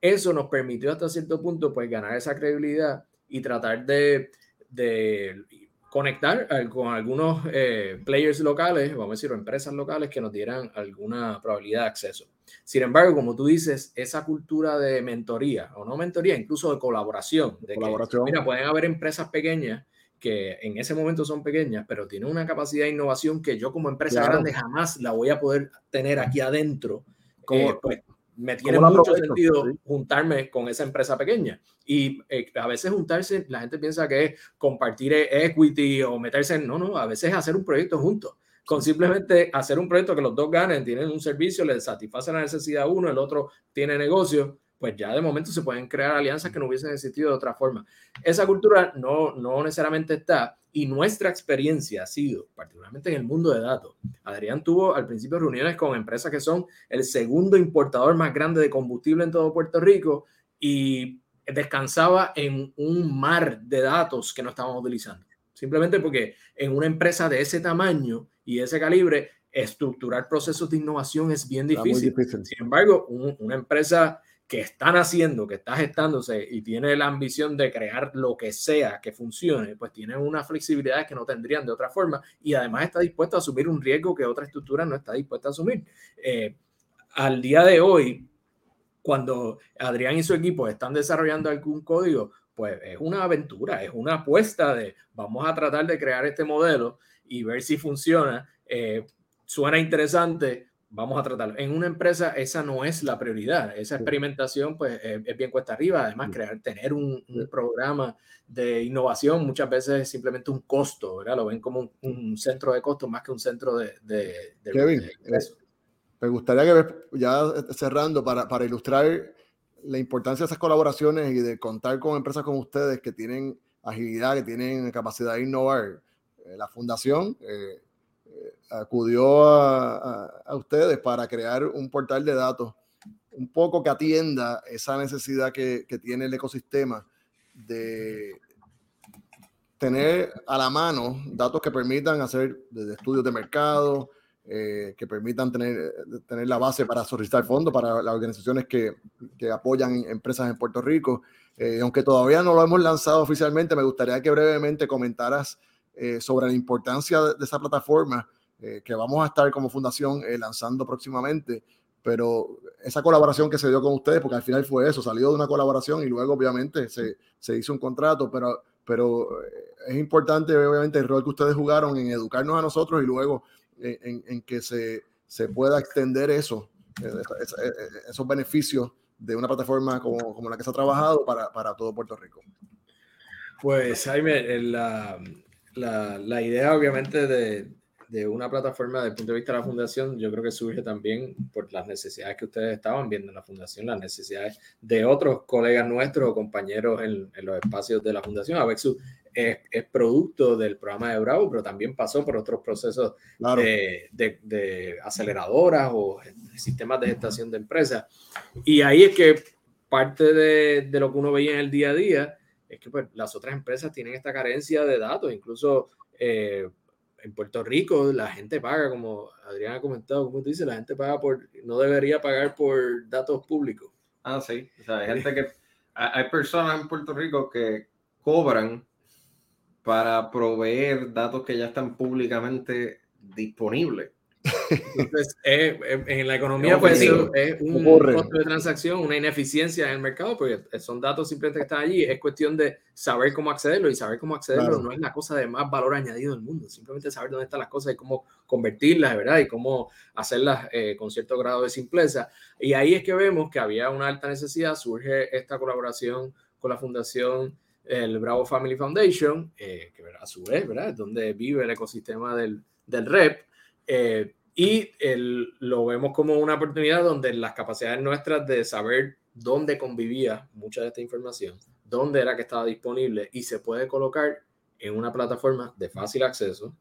Speaker 2: Eso nos permitió hasta cierto punto pues ganar esa credibilidad y tratar de, de conectar con algunos eh, players locales, vamos a decir, o empresas locales que nos dieran alguna probabilidad de acceso. Sin embargo, como tú dices, esa cultura de mentoría, o no mentoría, incluso de colaboración, de colaboración. mira, pueden haber empresas pequeñas que en ese momento son pequeñas, pero tienen una capacidad de innovación que yo como empresa grande jamás la voy a poder tener aquí adentro. Eh, pues, me tiene mucho sentido juntarme con esa empresa pequeña. Y eh, a veces juntarse, la gente piensa que es compartir equity o meterse en, no, no, a veces es hacer un proyecto juntos. Con simplemente hacer un proyecto que los dos ganen, tienen un servicio, les satisface la necesidad uno, el otro tiene negocio, pues ya de momento se pueden crear alianzas que no hubiesen existido de otra forma. Esa cultura no, no necesariamente está y nuestra experiencia ha sido, particularmente en el mundo de datos. Adrián tuvo al principio reuniones con empresas que son el segundo importador más grande de combustible en todo Puerto Rico y descansaba en un mar de datos que no estábamos utilizando. Simplemente porque en una empresa de ese tamaño y ese calibre, estructurar procesos de innovación es bien difícil. Sin embargo, una empresa que están haciendo, que está gestándose y tiene la ambición de crear lo que sea que funcione, pues tiene una flexibilidad que no tendrían de otra forma y además está dispuesto a asumir un riesgo que otra estructura no está dispuesta a asumir. Eh, al día de hoy, cuando Adrián y su equipo están desarrollando algún código, pues es una aventura, es una apuesta de vamos a tratar de crear este modelo y ver si funciona. Eh, suena interesante, vamos a tratarlo. En una empresa esa no es la prioridad. Esa experimentación pues es, bien cuesta arriba. Además, crear, tener un, programa de innovación muchas veces es simplemente un costo, ¿verdad? Lo ven como un, centro de costo más que un centro de... de,
Speaker 1: Kevin, eh, me gustaría que ya cerrando para, para ilustrar la importancia de esas colaboraciones y de contar con empresas como ustedes que tienen agilidad, que tienen capacidad de innovar. Eh, la fundación... Eh, acudió a, ustedes para crear un portal de datos un poco que atienda esa necesidad que, tiene el ecosistema de tener a la mano datos que permitan hacer estudios de mercado, eh, que permitan tener, tener la base para solicitar fondos para las organizaciones que, apoyan empresas en Puerto Rico. Eh, aunque todavía no lo hemos lanzado oficialmente, me gustaría que brevemente comentaras eh, sobre la importancia de esa plataforma eh, que vamos a estar como fundación eh, lanzando próximamente, pero esa colaboración que se dio con ustedes, porque al final fue eso, salió de una colaboración y luego obviamente se, se hizo un contrato, pero, pero es importante obviamente el rol que ustedes jugaron en educarnos a nosotros y luego en, en que se, se, pueda extender eso, esos beneficios de una plataforma como, como la que se ha trabajado para, para todo Puerto Rico.
Speaker 2: Pues Jaime, la, la, la idea obviamente de, de una plataforma desde el punto de vista de la fundación, yo creo que surge también por las necesidades que ustedes estaban viendo en la fundación, las necesidades de otros colegas nuestros o compañeros en, los espacios de la fundación. Avexu es, es, producto del programa de Bravo, pero también pasó por otros procesos de, de, aceleradoras o sistemas de gestación de empresas. Y ahí es que parte de, de, lo que uno veía en el día a día es que pues, las otras empresas tienen esta carencia de datos, incluso eh, en Puerto Rico la gente paga, como Adrián ha comentado, como tú dices, la gente paga por, no debería pagar por datos públicos.
Speaker 3: Ah, sí. O sea, hay gente [laughs] que, hay personas en Puerto Rico que cobran para proveer datos que ya están públicamente disponibles.
Speaker 2: Entonces, [laughs] en la economía pues, es un costo de transacción, una ineficiencia en el mercado, porque son datos simplemente que están allí. Es cuestión de saber cómo accederlo y saber cómo accederlo no es la cosa de más valor añadido del mundo, simplemente saber dónde están las cosas y cómo convertirlas, ¿verdad? Y cómo hacerlas eh, con cierto grado de simpleza. Y ahí es que vemos que había una alta necesidad, surge esta colaboración con la Fundación el Bravo Family Foundation, eh, que a su vez, ¿verdad? Es donde vive el ecosistema del, del REP. Eh, y lo vemos como una oportunidad donde las capacidades nuestras de saber dónde convivía mucha de esta información, dónde era que estaba disponible y se puede colocar en una plataforma de fácil acceso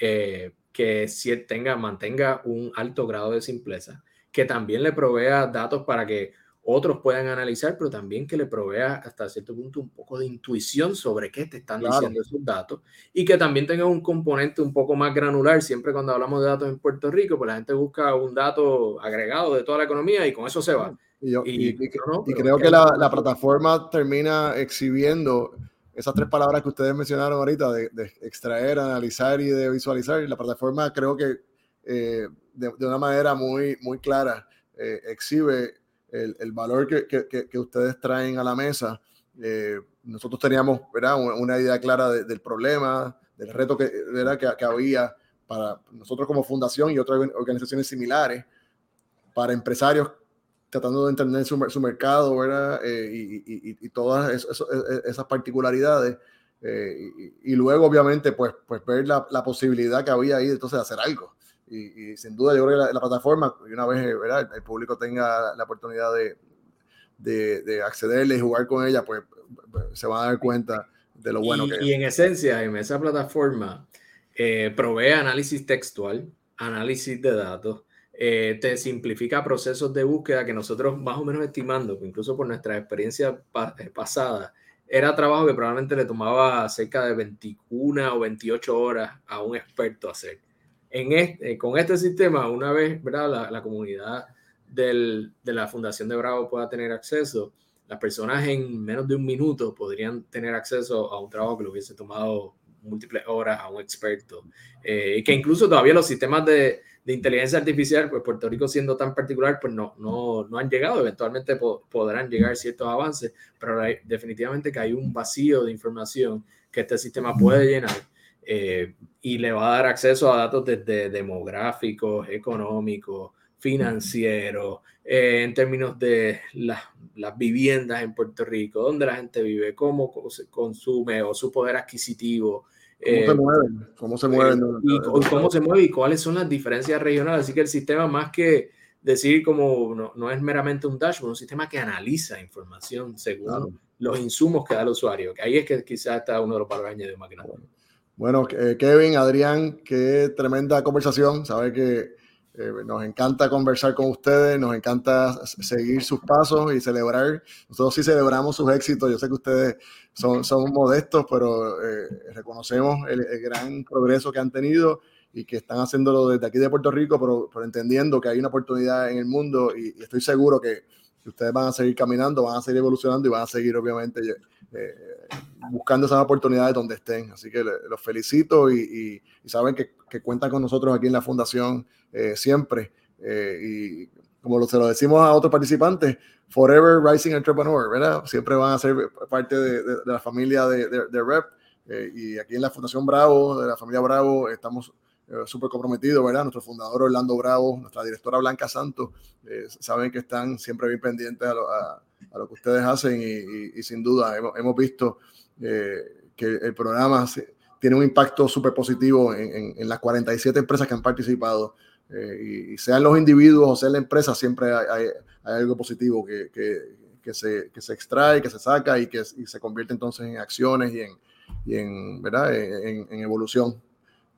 Speaker 2: eh, que tenga, mantenga un alto grado de simpleza, que también le provea datos para que otros puedan analizar, pero también que le provea hasta cierto punto un poco de intuición sobre qué te están diciendo esos datos y que también tenga un componente un poco más granular. Siempre cuando hablamos de datos en Puerto Rico, pues la gente busca un dato agregado de toda la economía y con eso se va.
Speaker 1: Y, creo que la, plataforma termina exhibiendo esas tres palabras que ustedes mencionaron ahorita, de, extraer, analizar y de visualizar. Y la plataforma creo que eh, de, una manera muy, muy clara eh, exhibe el, valor que, que, ustedes traen a la mesa. Eh, nosotros teníamos ¿verdad? Una, idea clara del problema, del reto que, ¿verdad? que, había para nosotros como fundación y otras organizaciones similares, para empresarios tratando de entender su, su mercado ¿verdad? Eh, y, y, y, todas esas particularidades. Eh, y, luego, obviamente, pues, pues ver la, la, posibilidad que había ahí entonces de hacer algo. Y, sin duda yo creo que la, plataforma, y una vez ¿verdad? El, público tenga la oportunidad de, de, de, accederle y jugar con ella, pues, pues se van a dar cuenta de lo bueno
Speaker 2: y,
Speaker 1: que
Speaker 2: y en esencia, en esa plataforma eh, provee análisis textual, análisis de datos, eh, te simplifica procesos de búsqueda que nosotros más o menos estimando, incluso por nuestra experiencia eh, pasada, era trabajo que probablemente le tomaba cerca de 21 o 28 horas a un experto hacer en este, con este sistema, una vez ¿verdad? La, comunidad de la Fundación de Bravo pueda tener acceso, las personas en menos de un minuto podrían tener acceso a un trabajo que le hubiese tomado múltiples horas a un experto. Eh, que incluso todavía los sistemas de, inteligencia artificial, pues Puerto Rico siendo tan particular, pues no, no, no han llegado. Eventualmente podrán llegar ciertos avances, pero definitivamente que hay un vacío de información que este sistema puede llenar eh, y le va a dar acceso a datos desde demográficos, económicos, financieros, eh, en términos de las, las, viviendas en Puerto Rico, dónde la gente vive, cómo se consume o su poder adquisitivo.
Speaker 1: ¿Cómo se eh, mueven? ¿Cómo se mueven?
Speaker 2: y, cómo se mueve y cuáles son las diferencias regionales. Así que el sistema, más que decir como no, no es meramente un dashboard, un sistema que analiza información según los insumos que da el usuario. Que ahí es que quizás está uno de los valores añadidos más grandes.
Speaker 1: Bueno, eh, Kevin, Adrián, qué tremenda conversación. Sabe que eh, nos encanta conversar con ustedes, nos encanta seguir sus pasos y celebrar. Nosotros sí celebramos sus éxitos. Yo sé que ustedes son, son modestos, pero eh, reconocemos el, gran progreso que han tenido y que están haciéndolo desde aquí de Puerto Rico, pero, pero entendiendo que hay una oportunidad en el mundo y, estoy seguro que, ustedes van a seguir caminando, van a seguir evolucionando y van a seguir, obviamente, buscando esas oportunidades donde estén. Así que los felicito y, saben que, cuentan con nosotros aquí en la Fundación eh, siempre. Eh, y como lo, se lo decimos a otros participantes, Forever Rising Entrepreneur, ¿verdad? Siempre van a ser parte de, la familia de, REP. Eh, y aquí en la Fundación Bravo, de la familia Bravo, estamos súper comprometidos, ¿verdad? Nuestro fundador Orlando Bravo, nuestra directora Blanca Santos, saben que están siempre bien pendientes a, lo que ustedes hacen y, sin duda hemos, visto eh, que el programa tiene un impacto súper positivo en, en, las 47 empresas que han participado. Eh, y, sean los individuos o sea la empresa, siempre hay, algo positivo que, se, que se extrae, que se saca y que se convierte entonces en acciones y en, en, ¿verdad? En, en, evolución.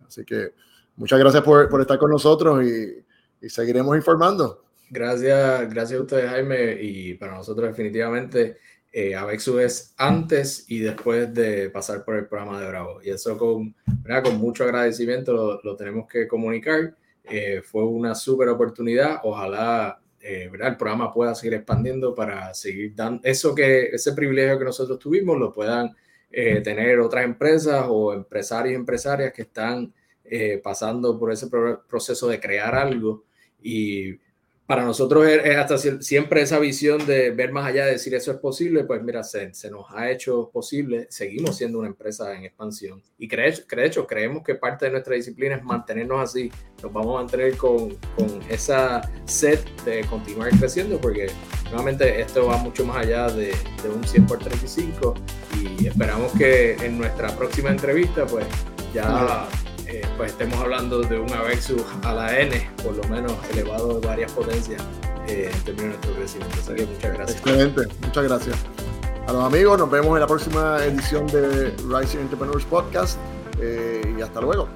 Speaker 1: Así que muchas gracias por, por estar con nosotros y, y, seguiremos informando.
Speaker 2: Gracias, gracias a ustedes, Jaime, y para nosotros definitivamente eh, Avexu es antes y después de pasar por el programa de Bravo. Y eso con, con mucho agradecimiento lo, tenemos que comunicar. Eh, fue una súper oportunidad. Ojalá eh, el programa pueda seguir expandiendo para seguir dando eso que ese privilegio que nosotros tuvimos lo puedan eh, tener otras empresas o empresarios y empresarias que están eh, pasando por ese proceso de crear algo. Y para nosotros es, hasta siempre esa visión de ver más allá, de decir eso es posible, pues mira, se, se nos ha hecho posible, seguimos siendo una empresa en expansión. Y de hecho creemos que parte de nuestra disciplina es mantenernos así, nos vamos a mantener con, con esa sed de continuar creciendo porque nuevamente esto va mucho más allá de, de un 100 por 35 y esperamos que en nuestra próxima entrevista pues ya... Eh, pues estemos hablando de un Avexus a la N, por lo menos elevado de varias potencias eh, en términos de nuestro crecimiento. Muchas gracias.
Speaker 1: Excelente, muchas gracias. A los amigos, nos vemos en la próxima edición de Rising Entrepreneurs Podcast eh, y hasta luego.